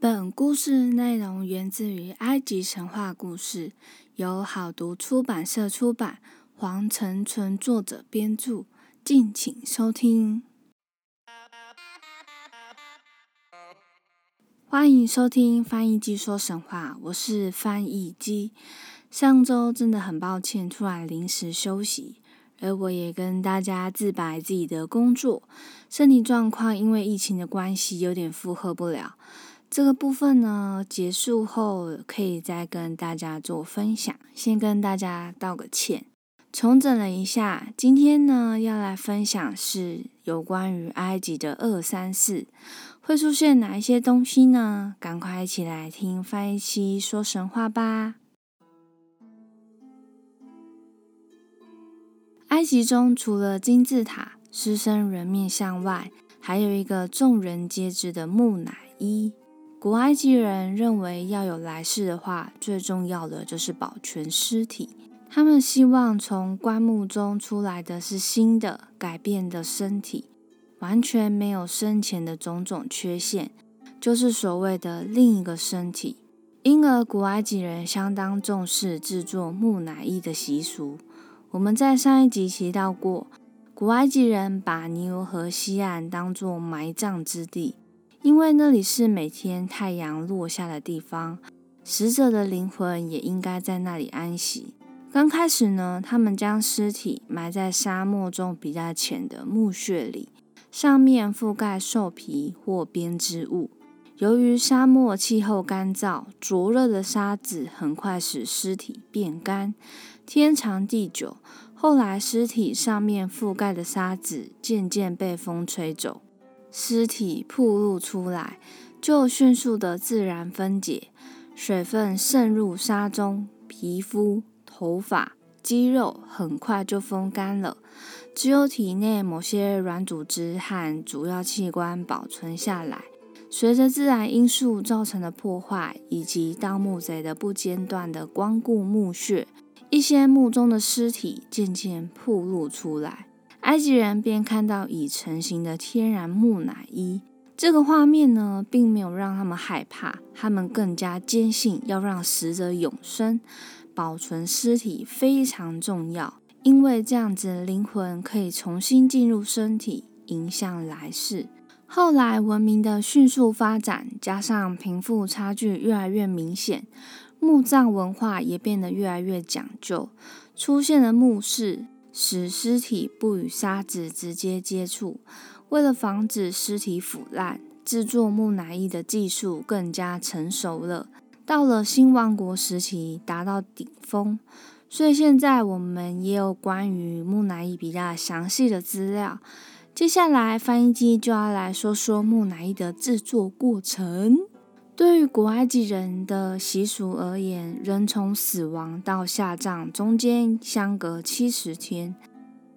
本故事内容源自于埃及神话故事，由好读出版社出版，黄成纯作者编著，敬请收听。欢迎收听翻译机说神话，我是翻译机。上周真的很抱歉，突然临时休息，而我也跟大家自白自己的工作身体状况，因为疫情的关系，有点负荷不了。这个部分呢，结束后可以再跟大家做分享。先跟大家道个歉，重整了一下。今天呢，要来分享是有关于埃及的二三四会出现哪一些东西呢？赶快一起来听翻译期说神话吧。埃及中除了金字塔狮身人面像外，还有一个众人皆知的木乃伊。古埃及人认为，要有来世的话，最重要的就是保全尸体。他们希望从棺木中出来的是新的、改变的身体，完全没有生前的种种缺陷，就是所谓的另一个身体。因而，古埃及人相当重视制作木乃伊的习俗。我们在上一集提到过，古埃及人把尼罗河西岸当作埋葬之地。因为那里是每天太阳落下的地方，死者的灵魂也应该在那里安息。刚开始呢，他们将尸体埋在沙漠中比较浅的墓穴里，上面覆盖兽皮或编织物。由于沙漠气候干燥，灼热的沙子很快使尸体变干。天长地久，后来尸体上面覆盖的沙子渐渐被风吹走。尸体暴露出来，就迅速的自然分解，水分渗入沙中，皮肤、头发、肌肉很快就风干了，只有体内某些软组织和主要器官保存下来。随着自然因素造成的破坏，以及盗墓贼的不间断的光顾墓穴，一些墓中的尸体渐渐暴露出来。埃及人便看到已成型的天然木乃伊，这个画面呢，并没有让他们害怕，他们更加坚信要让死者永生，保存尸体非常重要，因为这样子灵魂可以重新进入身体，迎向来世。后来文明的迅速发展，加上贫富差距越来越明显，墓葬文化也变得越来越讲究，出现了墓室。使尸体不与沙子直接接触。为了防止尸体腐烂，制作木乃伊的技术更加成熟了。到了新王国时期，达到顶峰。所以现在我们也有关于木乃伊比较详细的资料。接下来，翻译机就要来说说木乃伊的制作过程。对于古埃及人的习俗而言，人从死亡到下葬中间相隔七十天，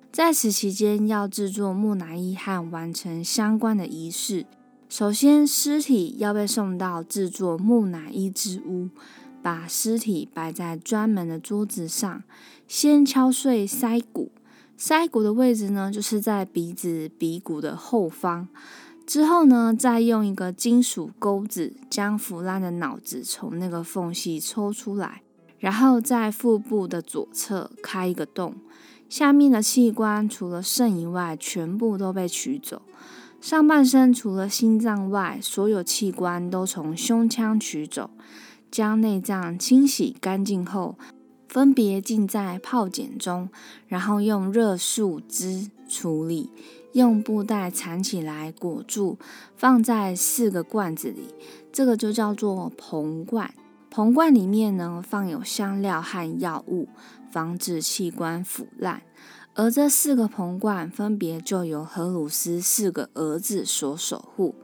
在此期间要制作木乃伊和完成相关的仪式。首先，尸体要被送到制作木乃伊之屋，把尸体摆在专门的桌子上，先敲碎腮骨。腮骨的位置呢，就是在鼻子鼻骨的后方。之后呢，再用一个金属钩子将腐烂的脑子从那个缝隙抽出来，然后在腹部的左侧开一个洞，下面的器官除了肾以外，全部都被取走。上半身除了心脏外，所有器官都从胸腔取走，将内脏清洗干净后，分别浸在泡碱中，然后用热树枝处理。用布袋缠起来裹住，放在四个罐子里，这个就叫做硼罐。硼罐里面呢放有香料和药物，防止器官腐烂。而这四个硼罐分别就由荷鲁斯四个儿子所守护。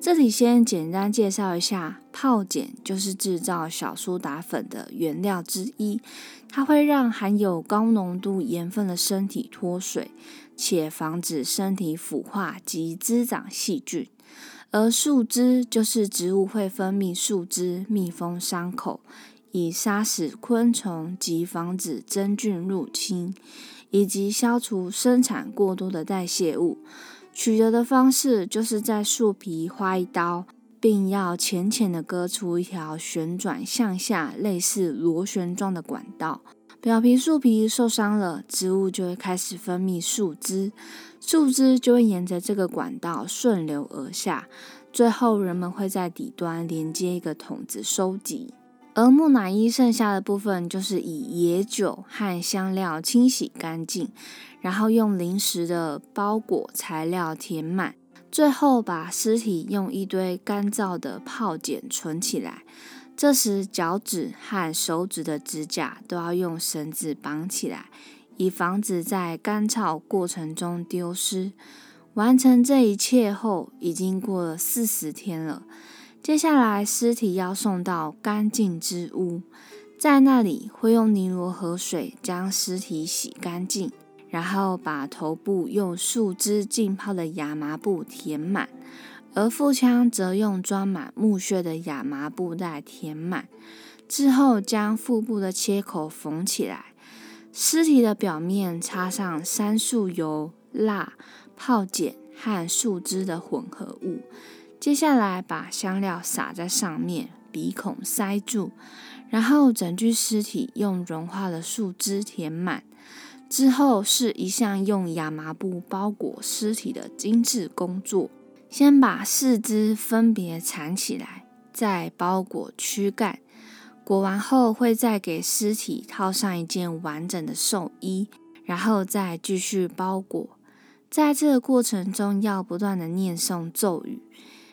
这里先简单介绍一下，泡碱就是制造小苏打粉的原料之一，它会让含有高浓度盐分的身体脱水。且防止身体腐化及滋长细菌，而树枝就是植物会分泌树枝密封伤口，以杀死昆虫及防止真菌入侵，以及消除生产过多的代谢物。取得的方式就是在树皮划一刀，并要浅浅的割出一条旋转向下、类似螺旋状的管道。表皮树皮受伤了，植物就会开始分泌树枝，树枝就会沿着这个管道顺流而下。最后，人们会在底端连接一个桶子收集。而木乃伊剩下的部分，就是以野酒和香料清洗干净，然后用临时的包裹材料填满，最后把尸体用一堆干燥的泡碱存起来。这时，脚趾和手指的指甲都要用绳子绑起来，以防止在干燥过程中丢失。完成这一切后，已经过了四十天了。接下来，尸体要送到干净之屋，在那里会用尼罗河水将尸体洗干净，然后把头部用树枝浸泡的亚麻布填满，而腹腔则用装满木屑的亚麻布袋填满。之后，将腹部的切口缝起来，尸体的表面擦上杉树油、蜡、泡碱和树脂的混合物。接下来，把香料撒在上面，鼻孔塞住，然后整具尸体用融化的树脂填满。之后是一项用亚麻布包裹尸体的精致工作。先把四肢分别缠起来，再包裹躯干。裹完后，会再给尸体套上一件完整的寿衣，然后再继续包裹。在这个过程中，要不断的念诵咒语。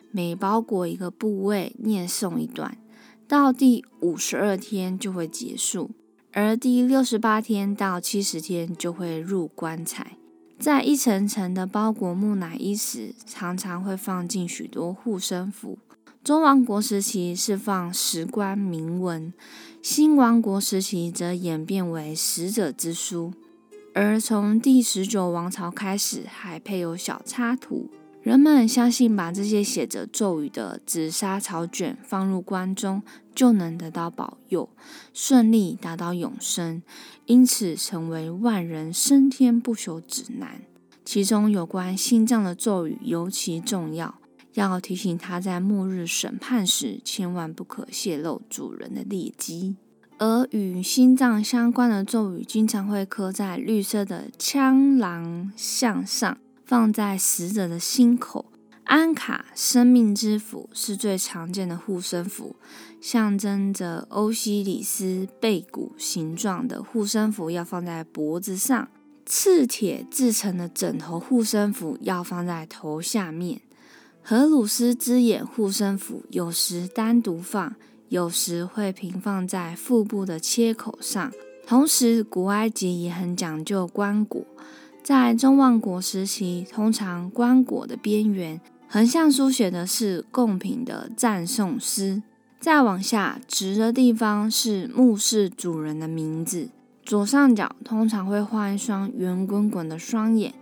每包裹一个部位，念诵一段，到第五十二天就会结束，而第六十八天到七十天就会入棺材。在一层层的包裹木乃伊时，常常会放进许多护身符。中王国时期是放石棺铭文，新王国时期则演变为死者之书，而从第十九王朝开始，还配有小插图。人们相信，把这些写着咒语的紫砂草卷放入棺中，就能得到保佑，顺利达到永生，因此成为万人升天不朽指南。其中有关心脏的咒语尤其重要，要提醒他在末日审判时，千万不可泄露主人的劣迹。而与心脏相关的咒语，经常会刻在绿色的枪狼像上。放在死者的心口，安卡生命之符是最常见的护身符，象征着欧西里斯背骨形状的护身符要放在脖子上。赤铁制成的枕头护身符要放在头下面。荷鲁斯之眼护身符有时单独放，有时会平放在腹部的切口上。同时，古埃及也很讲究棺椁。在中望国时期，通常棺椁的边缘横向书写的是贡品的赞颂诗，再往下直的地方是墓室主人的名字。左上角通常会画一双圆滚滚的双眼，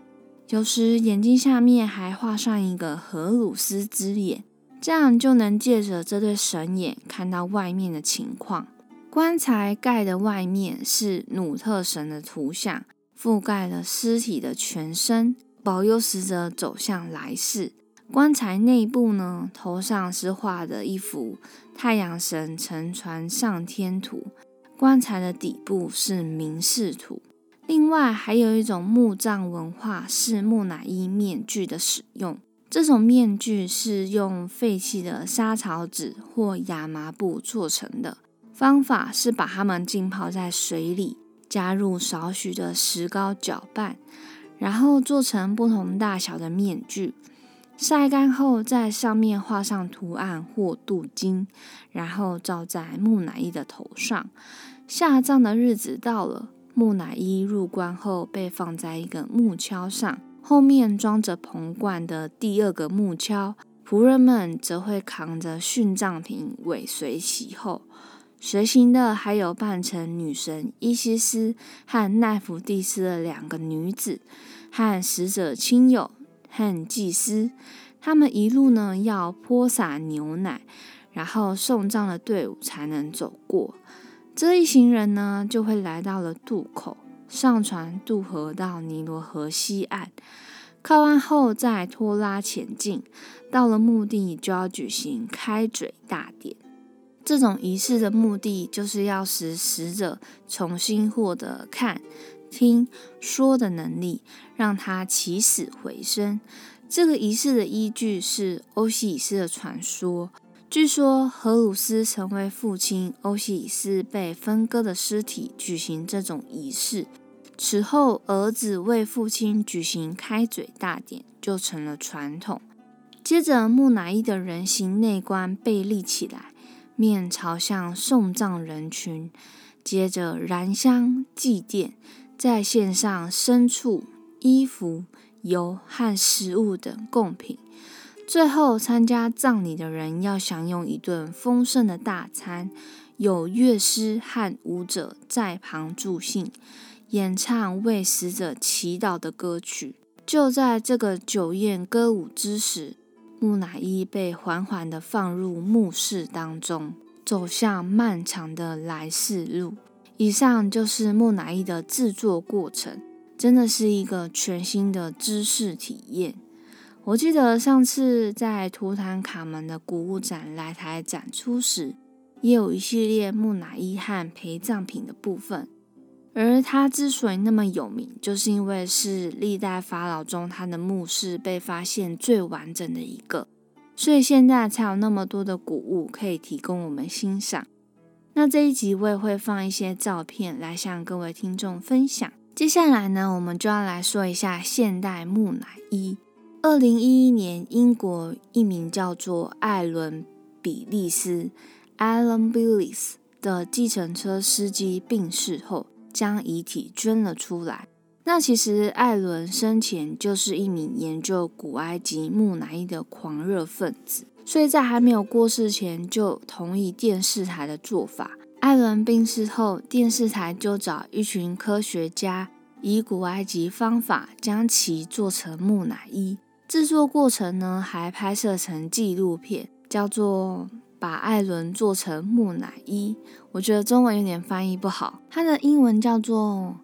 有时眼睛下面还画上一个荷鲁斯之眼，这样就能借着这对神眼看到外面的情况。棺材盖的外面是努特神的图像。覆盖了尸体的全身，保佑死者走向来世。棺材内部呢，头上是画的一幅太阳神乘船上天图。棺材的底部是明示图。另外，还有一种墓葬文化是木乃伊面具的使用。这种面具是用废弃的沙草纸或亚麻布做成的，方法是把它们浸泡在水里。加入少许的石膏搅拌，然后做成不同大小的面具，晒干后在上面画上图案或镀金，然后罩在木乃伊的头上。下葬的日子到了，木乃伊入棺后被放在一个木锹上，后面装着棚罐的第二个木锹，仆人们则会扛着殉葬品尾随其后。随行的还有扮成女神伊西斯和奈芙蒂斯的两个女子，和死者亲友和祭司。他们一路呢要泼洒牛奶，然后送葬的队伍才能走过。这一行人呢就会来到了渡口，上船渡河到尼罗河西岸。靠岸后再拖拉前进，到了目的就要举行开嘴大典。这种仪式的目的就是要使死者重新获得看、听、说的能力，让他起死回生。这个仪式的依据是欧西里斯的传说。据说荷鲁斯曾为父亲欧西里斯被分割的尸体举行这种仪式，此后儿子为父亲举行开嘴大典就成了传统。接着，木乃伊的人形内棺被立起来，面朝向送葬人群，接着燃香祭奠，再献上牲畜、衣服、油和食物等贡品。最后，参加葬礼的人要享用一顿丰盛的大餐，有乐师和舞者在旁助兴，演唱为死者祈祷的歌曲。就在这个酒宴歌舞之时，木乃伊被缓缓地放入墓室当中，走向漫长的来世路。以上就是木乃伊的制作过程，真的是一个全新的知识体验。我记得上次在图坦卡门的古物展来台展出时，也有一系列木乃伊和陪葬品的部分。而它之所以那么有名，就是因为是历代法老中他的墓室被发现最完整的一个，所以现在才有那么多的古物可以提供我们欣赏。那这一集我也会放一些照片来向各位听众分享。接下来呢，我们就要来说一下现代木乃伊。二零一一年，英国一名叫做艾伦·比利斯 （Alan Billis） 的计程车司机病逝后，将遗体捐了出来。那其实艾伦生前就是一名研究古埃及木乃伊的狂热分子，所以在还没有过世前就同意电视台的做法。艾伦病逝后，电视台就找一群科学家，以古埃及方法将其做成木乃伊。制作过程呢，还拍摄成纪录片，叫做《把艾伦做成木乃伊》。我觉得中文有点翻译不好，它的英文叫做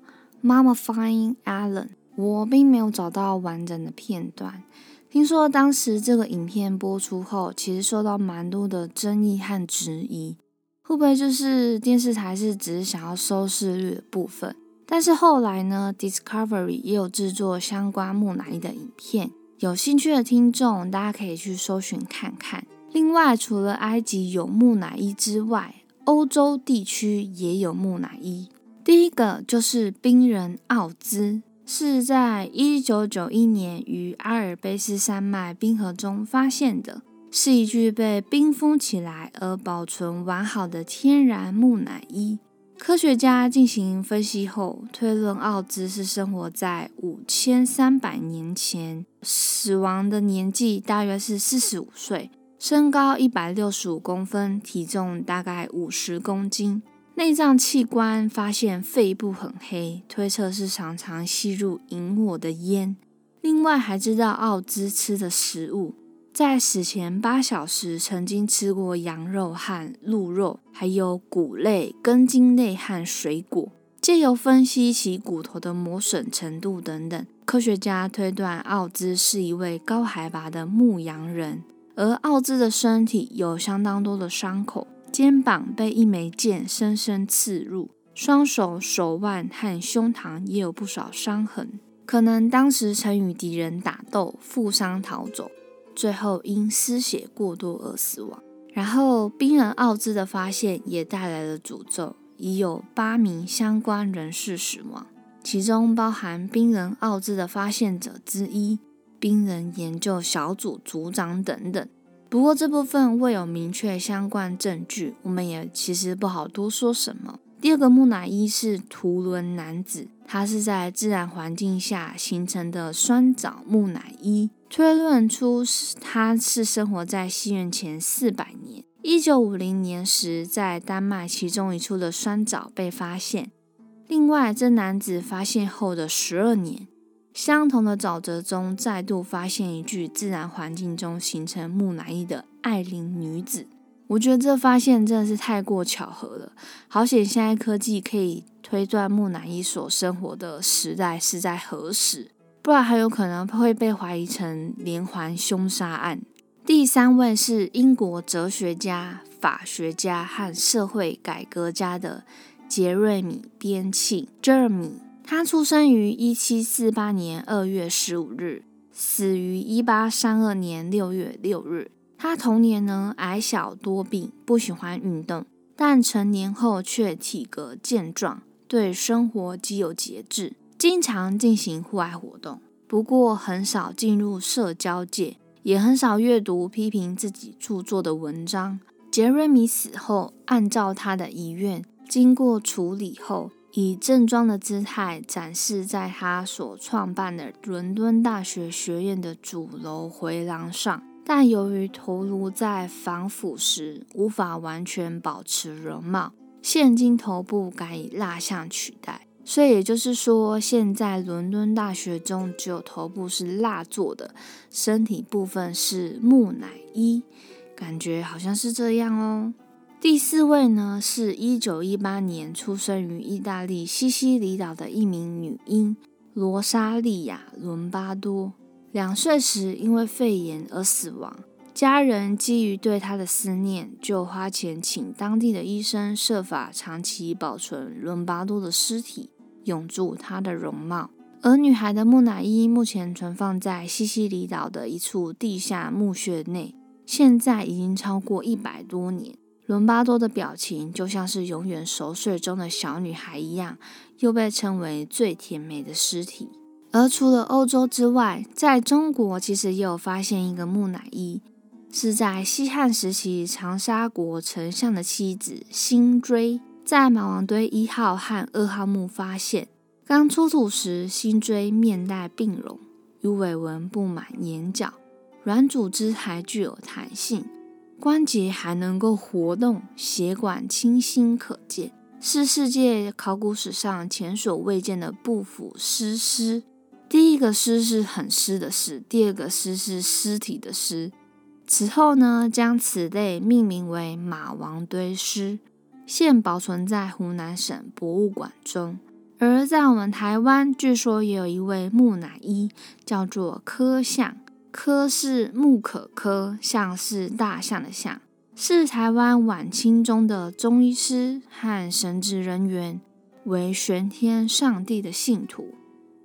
《Mummifying Alan》。我并没有找到完整的片段。听说当时这个影片播出后，其实受到蛮多的争议和质疑，会不会就是电视台是只是想要收视率的部分？但是后来呢，Discovery 也有制作相关木乃伊的影片。有兴趣的听众，大家可以去搜寻看看。另外，除了埃及有木乃伊之外，欧洲地区也有木乃伊。第一个就是冰人奥兹，是在一九九一年于阿尔卑斯山脉冰河中发现的，是一具被冰封起来而保存完好的天然木乃伊。科学家进行分析后，推论奥兹是生活在五千三百年前，死亡的年纪大约是四十五岁，身高一百六十五公分，体重大概五十公斤。内脏器官发现肺部很黑，推测是常常吸入引火的烟。另外还知道奥兹吃的食物。在死前八小时，曾经吃过羊肉和鹿肉，还有谷类、根茎类和水果。借由分析其骨头的磨损程度等等，科学家推断奥兹是一位高海拔的牧羊人。而奥兹的身体有相当多的伤口，肩膀被一枚剑深深刺入，双手、手腕和胸膛也有不少伤痕，可能当时曾与敌人打斗，负伤逃走。最后因失血过多而死亡。然后冰人奥兹的发现也带来了诅咒，已有八名相关人士死亡，其中包含冰人奥兹的发现者之一、冰人研究小组组长等等。不过这部分未有明确相关证据，我们也其实不好多说什么。第二个木乃伊是图伦男子，他是在自然环境下形成的酸枣木乃伊。推论出他是生活在西元前四百年，一九五零年时在丹麦其中一处的酸枣被发现。另外，这男子发现后的十二年，相同的沼泽中再度发现一具自然环境中形成木乃伊的艾琳女子。我觉得这发现真的是太过巧合了，好险！现在科技可以推断木乃伊所生活的时代是在何时。不然很有可能会被怀疑成连环凶杀案。第三位是英国哲学家、法学家和社会改革家的杰瑞米·边沁 （Jeremy）。他出生于一七四八年二月十五日，死于一八三二年六月六日。他童年呢矮小多病，不喜欢运动，但成年后却体格健壮，对生活极有节制，经常进行户外活动。不过很少进入社交界。也很少阅读批评自己著作的文章。杰瑞米死后，按照他的遗愿，经过处理后，以正装的姿态展示在他所创办的伦敦大学学院的主楼回廊上。但由于头颅在防腐时无法完全保持容貌，现今头部改以蜡像取代。所以也就是说，现在伦敦大学中只有头部是蜡做的，身体部分是木乃伊，感觉好像是这样哦。第四位呢，是一九一八年出生于意大利西西里岛的一名女婴罗莎莉亚·伦巴多，两岁时因为肺炎而死亡。家人基于对她的思念，就花钱请当地的医生设法长期保存伦巴多的尸体。永驻她的容貌，而女孩的木乃伊目前存放在西西里岛的一处地下墓穴内，现在已经超过一百多年。伦巴多的表情就像是永远熟睡中的小女孩一样，又被称为最甜美的尸体。而除了欧洲之外，在中国其实也有发现一个木乃伊，是在西汉时期长沙国丞相的妻子辛追。在马王堆一号和二号墓发现，刚出土时，辛追面带病容，鱼尾纹布满眼角，软组织还具有弹性，关节还能够活动，血管清晰可见，是世界考古史上前所未见的不腐尸尸。第一个尸是很湿的尸，第二个尸是尸体的尸。此后呢，将此类命名为马王堆尸。现保存在湖南省博物馆中，而在我们台湾，据说也有一位木乃伊，叫做柯相。柯是木可柯，象是大象的象，是台湾晚清中的中医师和神职人员，为玄天上帝的信徒。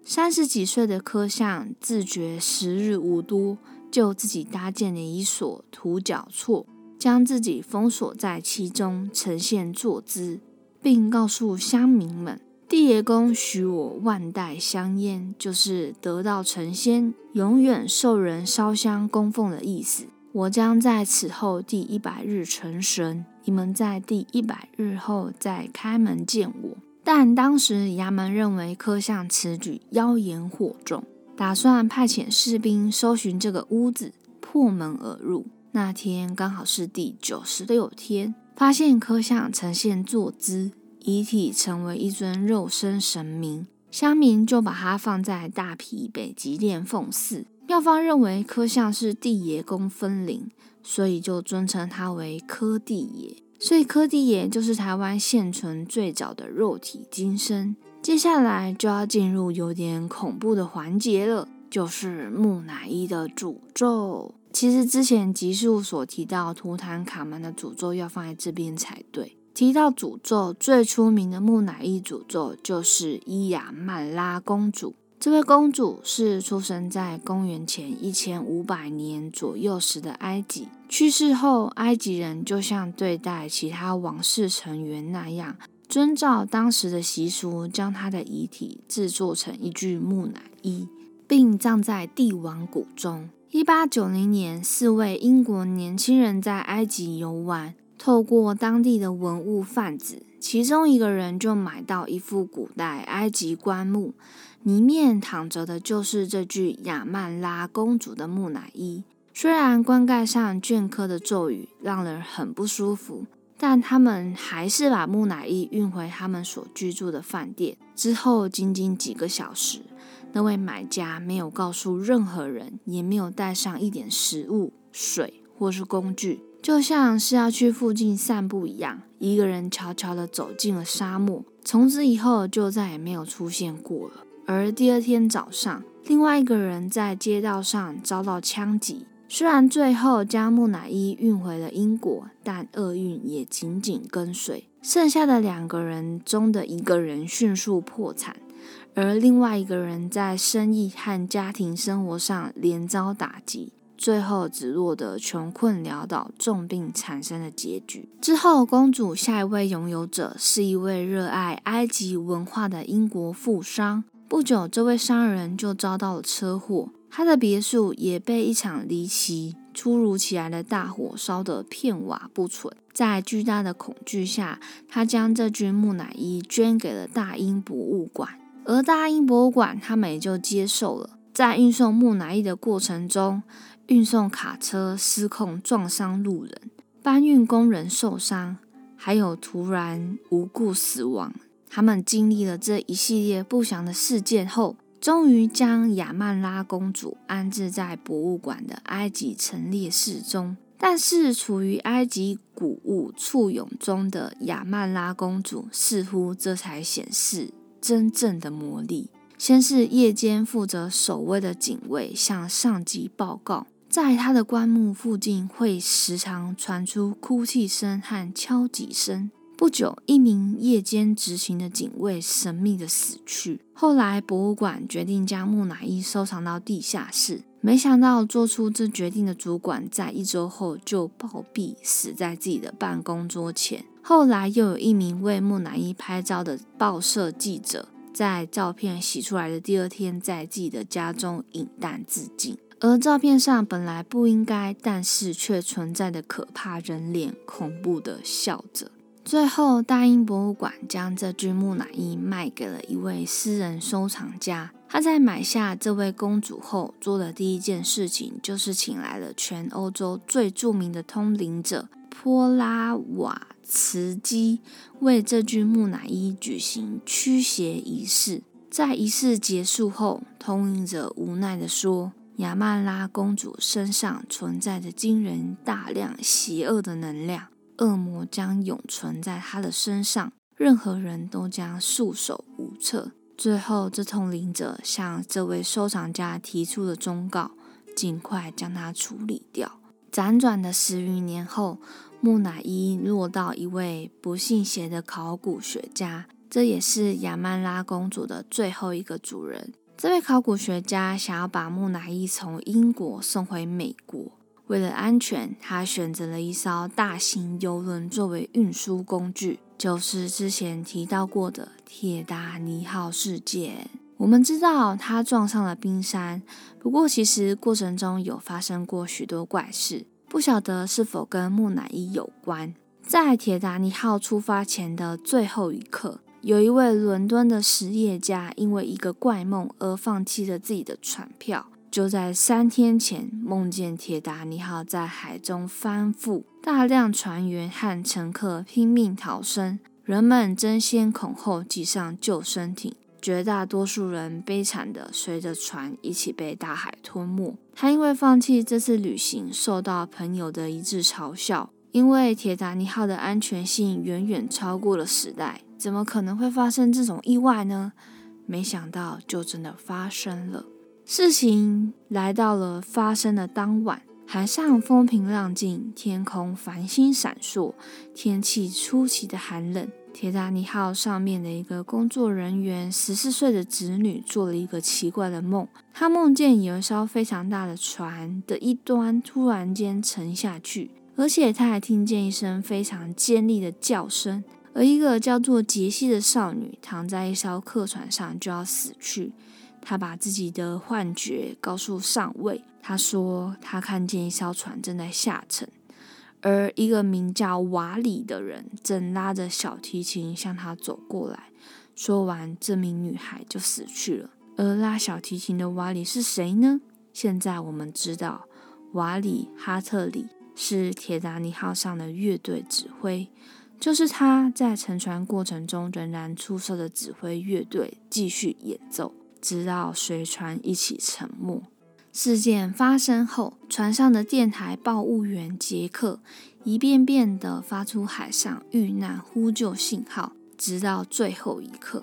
三十几岁的柯象自觉时日无多，就自己搭建了一所土脚厝。将自己封锁在其中，呈现坐姿，并告诉乡民们：“地爷公许我万代香烟，就是得道成仙，永远受人烧香供奉的意思。我将在此后第一百日成神，你们在第一百日后再开门见我。”但当时衙门认为柯相此举妖言惑众，打算派遣士兵搜寻这个屋子，破门而入。那天刚好是第九十六天，发现科相呈现坐姿，遗体成为一尊肉身神明，乡民就把它放在大皮北极殿奉祀。庙方认为科像是地爷公分灵，所以就尊称他为柯地爷。所以柯地爷就是台湾现存最早的肉体金身。接下来就要进入有点恐怖的环节了，就是木乃伊的诅咒。其实之前集数所提到图坦卡门的诅咒要放在这边才对。提到诅咒，最出名的木乃伊诅咒就是伊亚曼拉公主。这位公主是出生在公元前一千五百年左右时的埃及。去世后，埃及人就像对待其他王室成员那样，遵照当时的习俗，将她的遗体制作成一具木乃伊，并葬在帝王谷中。一八九零年，四位英国年轻人在埃及游玩，透过当地的文物贩子，其中一个人就买到一副古代埃及棺木，里面躺着的就是这具亚曼拉公主的木乃伊。虽然棺盖上镌刻的咒语让人很不舒服，但他们还是把木乃伊运回他们所居住的饭店。之后，仅仅几个小时。那位买家没有告诉任何人，也没有带上一点食物、水或是工具，就像是要去附近散步一样，一个人悄悄地走进了沙漠。从此以后就再也没有出现过了。而第二天早上，另外一个人在街道上遭到枪击。虽然最后将木乃伊运回了英国，但厄运也紧紧跟随。剩下的两个人中的一个人迅速破产，而另外一个人在生意和家庭生活上连遭打击，最后只落得穷困潦倒、重病产生的结局。之后，公主下一位拥有者是一位热爱埃及文化的英国富商。不久，这位商人就遭到了车祸。他的别墅也被一场离奇、突如其来的大火烧得片瓦不存。在巨大的恐惧下，他将这具木乃伊捐给了大英博物馆，而大英博物馆他们也就接受了。在运送木乃伊的过程中，运送卡车失控撞伤路人，搬运工人受伤，还有突然无故死亡。他们经历了这一系列不祥的事件后。终于将亚曼拉公主安置在博物馆的埃及陈列室中，但是处于埃及古物簇拥中的亚曼拉公主，似乎这才显示真正的魔力。先是夜间负责守卫的警卫向上级报告，在他的棺木附近会时常传出哭泣声和敲击声。不久，一名夜间执勤的警卫神秘的死去。后来，博物馆决定将木乃伊收藏到地下室。没想到，做出这决定的主管在一周后就暴毙，死在自己的办公桌前。后来，又有一名为木乃伊拍照的报社记者，在照片洗出来的第二天，在自己的家中饮弹自尽。而照片上本来不应该，但是却存在的可怕人脸，恐怖的笑着。最后，大英博物馆将这具木乃伊卖给了一位私人收藏家。他在买下这位公主后，做的第一件事情就是请来了全欧洲最著名的通灵者波拉瓦茨基，为这具木乃伊举行驱邪仪式。在仪式结束后，通灵者无奈地说：“亚曼拉公主身上存在着惊人大量邪恶的能量。”恶魔将永存在她的身上，任何人都将束手无策。最后，这通灵者向这位收藏家提出了忠告：尽快将它处理掉。辗转的十余年后，木乃伊落到一位不信邪的考古学家，这也是亚曼拉公主的最后一个主人。这位考古学家想要把木乃伊从英国送回美国。为了安全，他选择了一艘大型游轮作为运输工具，就是之前提到过的铁达尼号事件。我们知道他撞上了冰山，不过其实过程中有发生过许多怪事，不晓得是否跟木乃伊有关。在铁达尼号出发前的最后一刻，有一位伦敦的实业家因为一个怪梦而放弃了自己的船票。就在三天前，梦见铁达尼号在海中翻覆，大量船员和乘客拼命逃生，人们争先恐后挤上救生艇，绝大多数人悲惨地随着船一起被大海吞没。他因为放弃这次旅行，受到朋友的一致嘲笑，因为铁达尼号的安全性远远超过了时代，怎么可能会发生这种意外呢？没想到，就真的发生了。事情来到了发生的当晚，海上风平浪静，天空繁星闪烁，天气出奇的寒冷。铁达尼号上面的一个工作人员十四岁的侄女做了一个奇怪的梦，他梦见有一艘非常大的船的一端突然间沉下去，而且他还听见一声非常尖利的叫声，而一个叫做杰西的少女躺在一艘客船上就要死去。她把自己的幻觉告诉上尉，她说她看见一艘船正在下沉，而一个名叫瓦里的人正拉着小提琴向她走过来。说完，这名女孩就死去了。而拉小提琴的瓦里是谁呢？现在我们知道，瓦里哈特里是铁达尼号上的乐队指挥，就是他在沉船过程中仍然出色的指挥乐队继续演奏。直到随船一起沉没。事件发生后，船上的电台报务员杰克一遍遍地发出海上遇难呼救信号，直到最后一刻。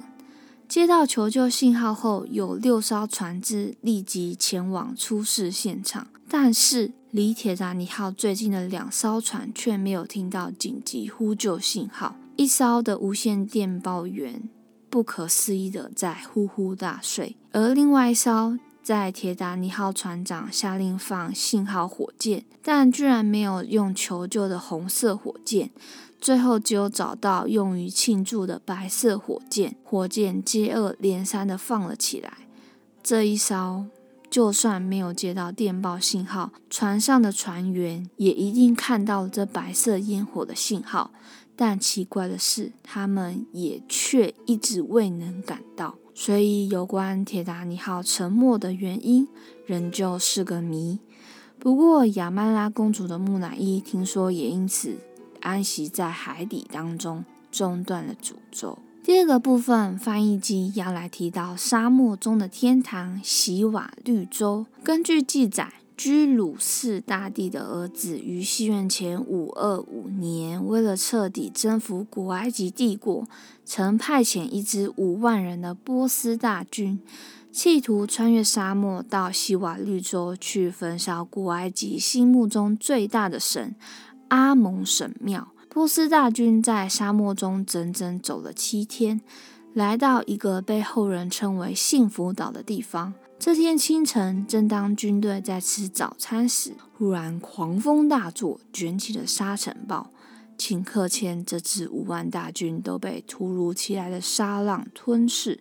接到求救信号后，有六艘船只立即前往出事现场，但是离铁达尼号最近的两艘船却没有听到紧急呼救信号。一艘的无线电报员不可思议的在呼呼大睡，而另外一艘在铁达尼号船长下令放信号火箭，但居然没有用求救的红色火箭。最后只有找到用于庆祝的白色火箭，火箭接二连三的放了起来。这一艘就算没有接到电报信号，船上的船员也一定看到了这白色烟火的信号。但奇怪的是，他们也却一直未能赶到。所以，有关铁达尼号沉没的原因仍旧是个谜。不过，亚曼拉公主的木乃伊听说也因此。安息在海底当中，中断了诅咒。第二个部分，翻译机要来提到沙漠中的天堂——洗瓦绿洲。根据记载，居鲁士大帝的儿子于西元前五二五年，为了彻底征服古埃及帝国，曾派遣一支五万人的波斯大军，企图穿越沙漠到洗瓦绿洲去焚烧古埃及心目中最大的神。阿蒙神庙，波斯大军在沙漠中整整走了七天，来到一个被后人称为幸福岛的地方。这天清晨，正当军队在吃早餐时，忽然狂风大作，卷起了沙尘暴。顷刻间，这支五万大军都被突如其来的沙浪吞噬。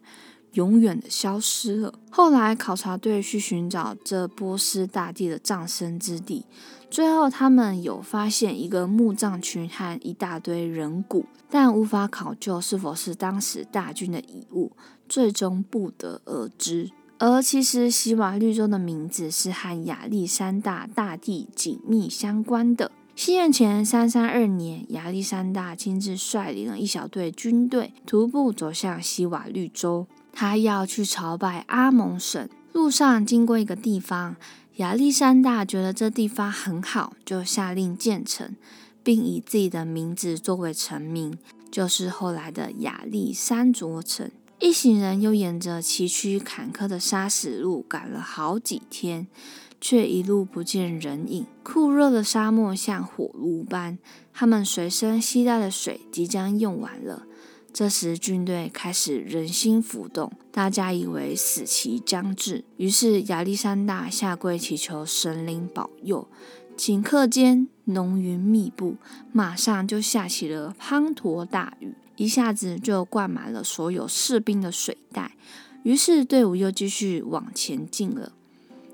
永远的消失了。后来考察队去寻找这波斯大帝的葬身之地，最后他们有发现一个墓葬群和一大堆人骨，但无法考究是否是当时大军的遗物，最终不得而知。而其实洗瓦绿洲的名字是和亚历山大大帝紧密相关的。西元前三三二年，亚历山大亲自率领了一小队军队，徒步走向西瓦绿洲。他要去朝拜阿蒙神，路上经过一个地方，亚历山大觉得这地方很好，就下令建成，并以自己的名字作为城名，就是后来的亚历山卓城。一行人又沿着崎岖坎坷的沙石路赶了好几天，却一路不见人影。酷热的沙漠像火炉般，他们随身携带的水即将用完了。这时，军队开始人心浮动，大家以为死期将至，于是亚历山大下跪祈求神灵保佑。顷刻间，浓云密布，马上就下起了滂沱大雨，一下子就灌满了所有士兵的水袋。于是队伍又继续往前进了。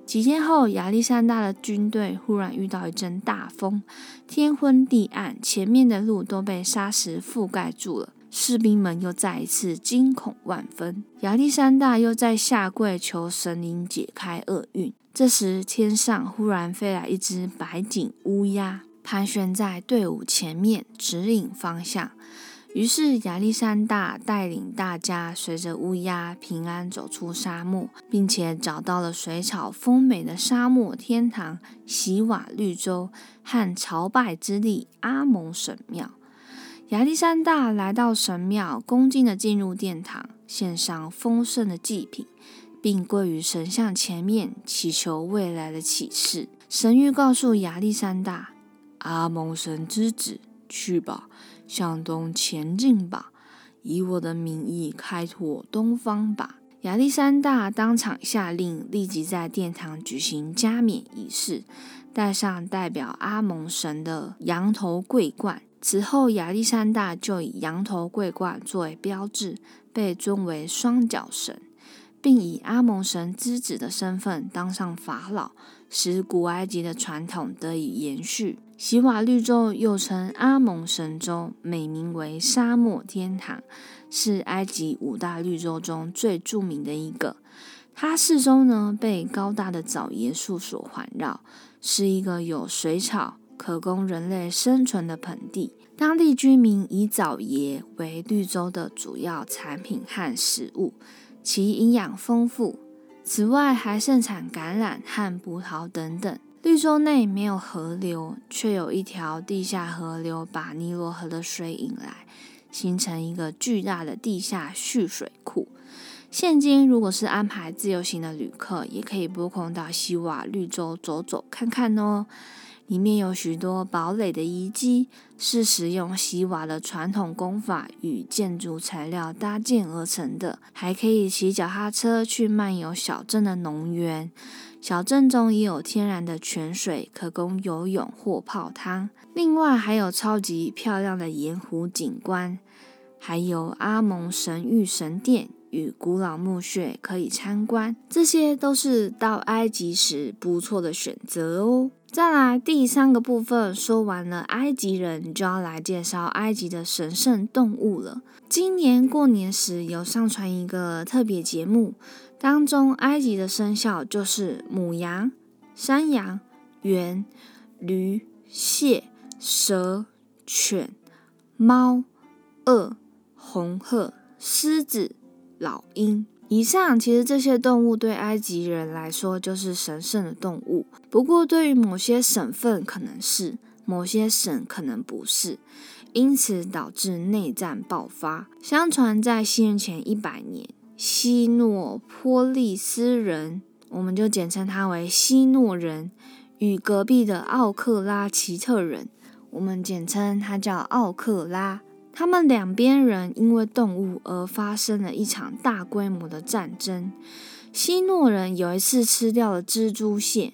几天后，亚历山大的军队忽然遇到一阵大风，天昏地暗，前面的路都被沙石覆盖住了。士兵们又再一次惊恐万分，亚历山大又在下跪求神灵解开厄运。这时，天上忽然飞来一只白颈乌鸦，盘旋在队伍前面，指引方向。于是，亚历山大带领大家随着乌鸦平安走出沙漠，并且找到了水草丰美的沙漠天堂——洗瓦绿洲和朝拜之地阿蒙神庙。亚历山大来到神庙，恭敬地进入殿堂，献上丰盛的祭品，并跪于神像前面，祈求未来的启示。神谕告诉亚历山大：“阿蒙神之子，去吧，向东前进吧，以我的名义开拓东方吧。”亚历山大当场下令，立即在殿堂举行加冕仪式，戴上代表阿蒙神的羊头桂冠。此后，亚历山大就以羊头桂冠作为标志，被尊为双脚神，并以阿蒙神之子的身份当上法老，使古埃及的传统得以延续。洗瓦绿洲又称阿蒙神州，美名为沙漠天堂，是埃及五大绿洲中最著名的一个。它四周呢被高大的枣椰树所环绕，是一个有水草。可供人类生存的盆地，当地居民以枣椰为绿洲的主要产品和食物，其营养丰富。此外，还盛产橄榄和葡萄等等。绿洲内没有河流，却有一条地下河流把尼罗河的水引来，形成一个巨大的地下蓄水库。现今，如果是安排自由行的旅客，也可以拨空到西瓦绿洲走走看看哦。里面有许多堡垒的遗迹，是使用西瓦的传统工法与建筑材料搭建而成的。还可以骑脚踏车去漫游小镇的农园。小镇中也有天然的泉水，可供游泳或泡汤。另外，还有超级漂亮的盐湖景观，还有阿蒙神域神殿。与古老墓穴可以参观，这些都是到埃及时不错的选择哦。再来第三个部分，说完了埃及人，就要来介绍埃及的神圣动物了。今年过年时有上传一个特别节目，当中埃及的生肖就是母羊、山羊、猿、驴、蟹、蛇、犬、猫、鳄、红鹤、狮子。老鹰。以上其实这些动物对埃及人来说就是神圣的动物，不过对于某些省份可能是，某些省可能不是，因此导致内战爆发。相传在西元前一百年，希诺波利斯人，我们就简称他为希诺人，与隔壁的奥克拉奇特人，我们简称他叫奥克拉。他们两边人因为动物而发生了一场大规模的战争。希诺人有一次吃掉了蜘蛛蟹，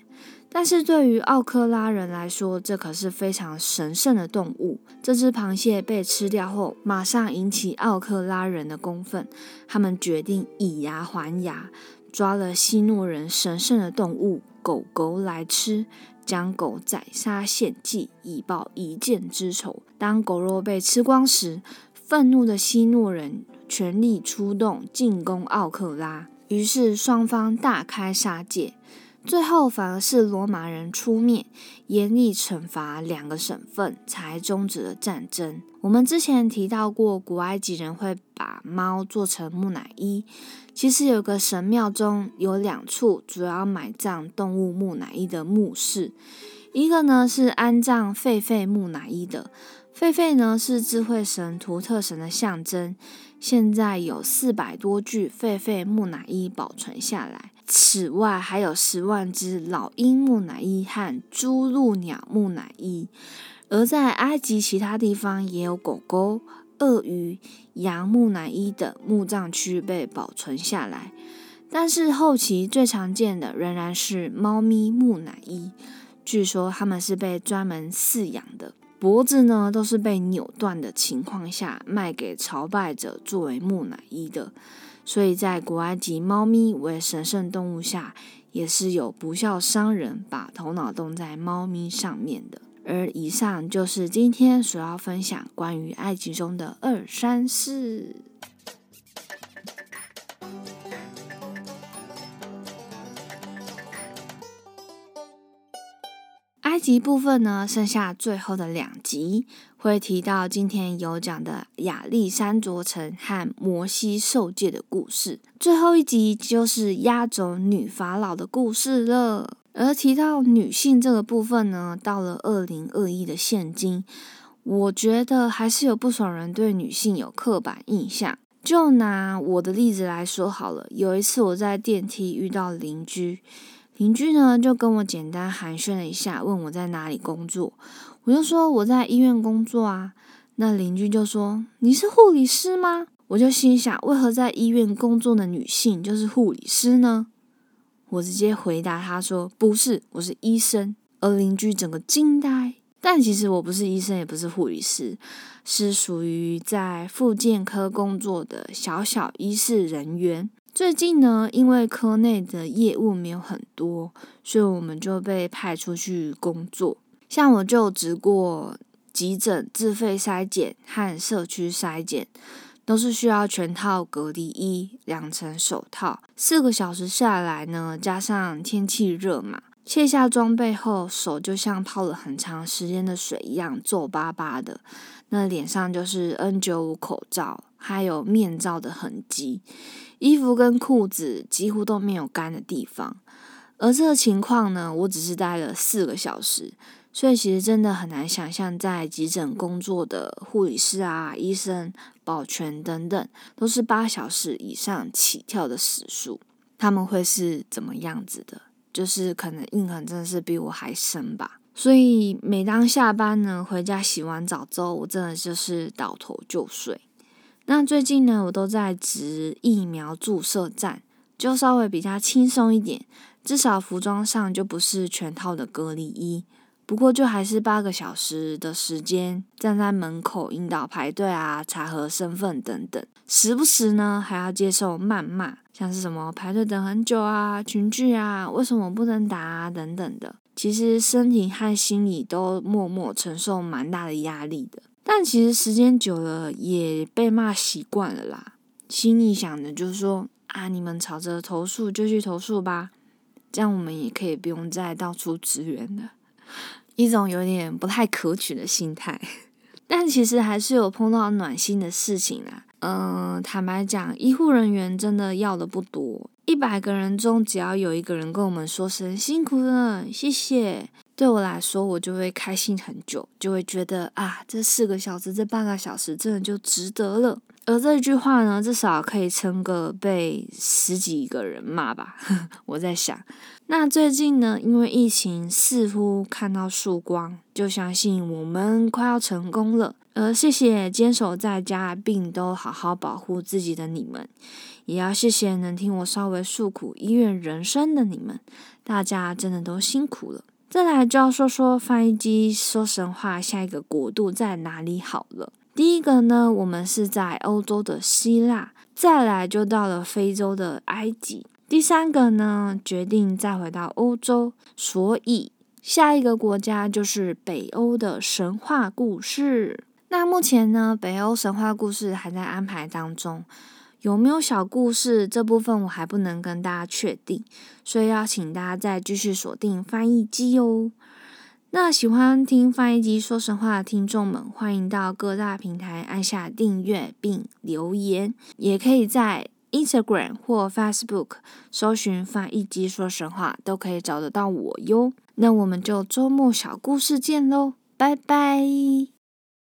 但是对于奥克拉人来说，这可是非常神圣的动物。这只螃蟹被吃掉后，马上引起奥克拉人的公愤，他们决定以牙还牙，抓了希诺人神圣的动物狗狗来吃。将狗宰杀献祭，以报一箭之仇。当狗肉被吃光时，愤怒的希诺人全力出动进攻奥克拉，于是双方大开杀戒。最后反而是罗马人出面，严厉惩罚两个省份，才终止了战争。我们之前提到过，古埃及人会把猫做成木乃伊。其实有个神庙中有两处主要埋葬动物木乃伊的墓室，一个呢是安葬狒狒木乃伊的，狒狒呢是智慧神图特神的象征，现在有四百多具狒狒木乃伊保存下来，此外还有十万只老鹰木乃伊和朱鹭鸟木乃伊，而在埃及其他地方也有狗狗。鳄鱼、羊木乃伊等墓葬区被保存下来，但是后期最常见的仍然是猫咪木乃伊。据说它们是被专门饲养的，脖子呢都是被扭断的情况下卖给朝拜者作为木乃伊的。所以在古埃及，猫咪为神圣动物下，也是有不孝商人把头脑动在猫咪上面的。而以上就是今天所要分享关于埃及中的二三四。埃及部分呢，剩下最后的两集会提到今天有讲的亚历山卓城和摩西受戒的故事，最后一集就是压轴女法老的故事了。而提到女性这个部分呢，到了二零二一的现今，我觉得还是有不少人对女性有刻板印象。就拿我的例子来说好了，有一次我在电梯遇到邻居，邻居呢就跟我简单寒暄了一下，问我在哪里工作，我就说我在医院工作啊。那邻居就说你是护理师吗？我就心想，为何在医院工作的女性就是护理师呢？我直接回答他说：“不是，我是医生。”而邻居整个惊呆。但其实我不是医生，也不是护理师，是属于在复健科工作的小小医事人员。最近呢，因为科内的业务没有很多，所以我们就被派出去工作。像我就职过急诊自费筛检和社区筛检。都是需要全套隔离衣、两层手套，四个小时下来呢，加上天气热嘛，卸下装备后，手就像泡了很长时间的水一样皱巴巴的。那脸上就是 N 九五口罩还有面罩的痕迹，衣服跟裤子几乎都没有干的地方。而这个情况呢，我只是待了四个小时。所以其实真的很难想象，在急诊工作的护理师啊、医生、保全等等，都是八小时以上起跳的时数，他们会是怎么样子的？就是可能印痕真的是比我还深吧。所以每当下班呢，回家洗完澡之后，我真的就是倒头就睡。那最近呢，我都在值疫苗注射站，就稍微比较轻松一点，至少服装上就不是全套的隔离衣。不过，就还是八个小时的时间站在门口引导排队啊，查核身份等等，时不时呢还要接受谩骂，像是什么排队等很久啊、群聚啊、为什么不能打啊等等的。其实身体和心理都默默承受蛮大的压力的。但其实时间久了也被骂习惯了啦，心里想的就是说啊，你们吵着投诉就去投诉吧，这样我们也可以不用再到处支援了。一种有点不太可取的心态，但其实还是有碰到暖心的事情啦。嗯，坦白讲，医护人员真的要的不多，一百个人中只要有一个人跟我们说声辛苦了，谢谢，对我来说我就会开心很久，就会觉得啊，这四个小时、这半个小时真的就值得了。而这句话呢，至少可以撑个被十几个人骂吧。我在想，那最近呢，因为疫情似乎看到曙光，就相信我们快要成功了。而谢谢坚守在家并都好好保护自己的你们，也要谢谢能听我稍微诉苦医院人生的你们，大家真的都辛苦了。再来就要说说翻译机说神话，下一个国度在哪里好了。第一个呢，我们是在欧洲的希腊，再来就到了非洲的埃及。第三个呢，决定再回到欧洲，所以下一个国家就是北欧的神话故事。那目前呢，北欧神话故事还在安排当中，有没有小故事这部分我还不能跟大家确定，所以要请大家再继续锁定翻译机哦。那喜欢听翻译机说神话的听众们，欢迎到各大平台按下订阅并留言，也可以在 Instagram 或 Facebook 搜寻翻译机说神话，都可以找得到我哟。那我们就周末小故事见喽，拜拜。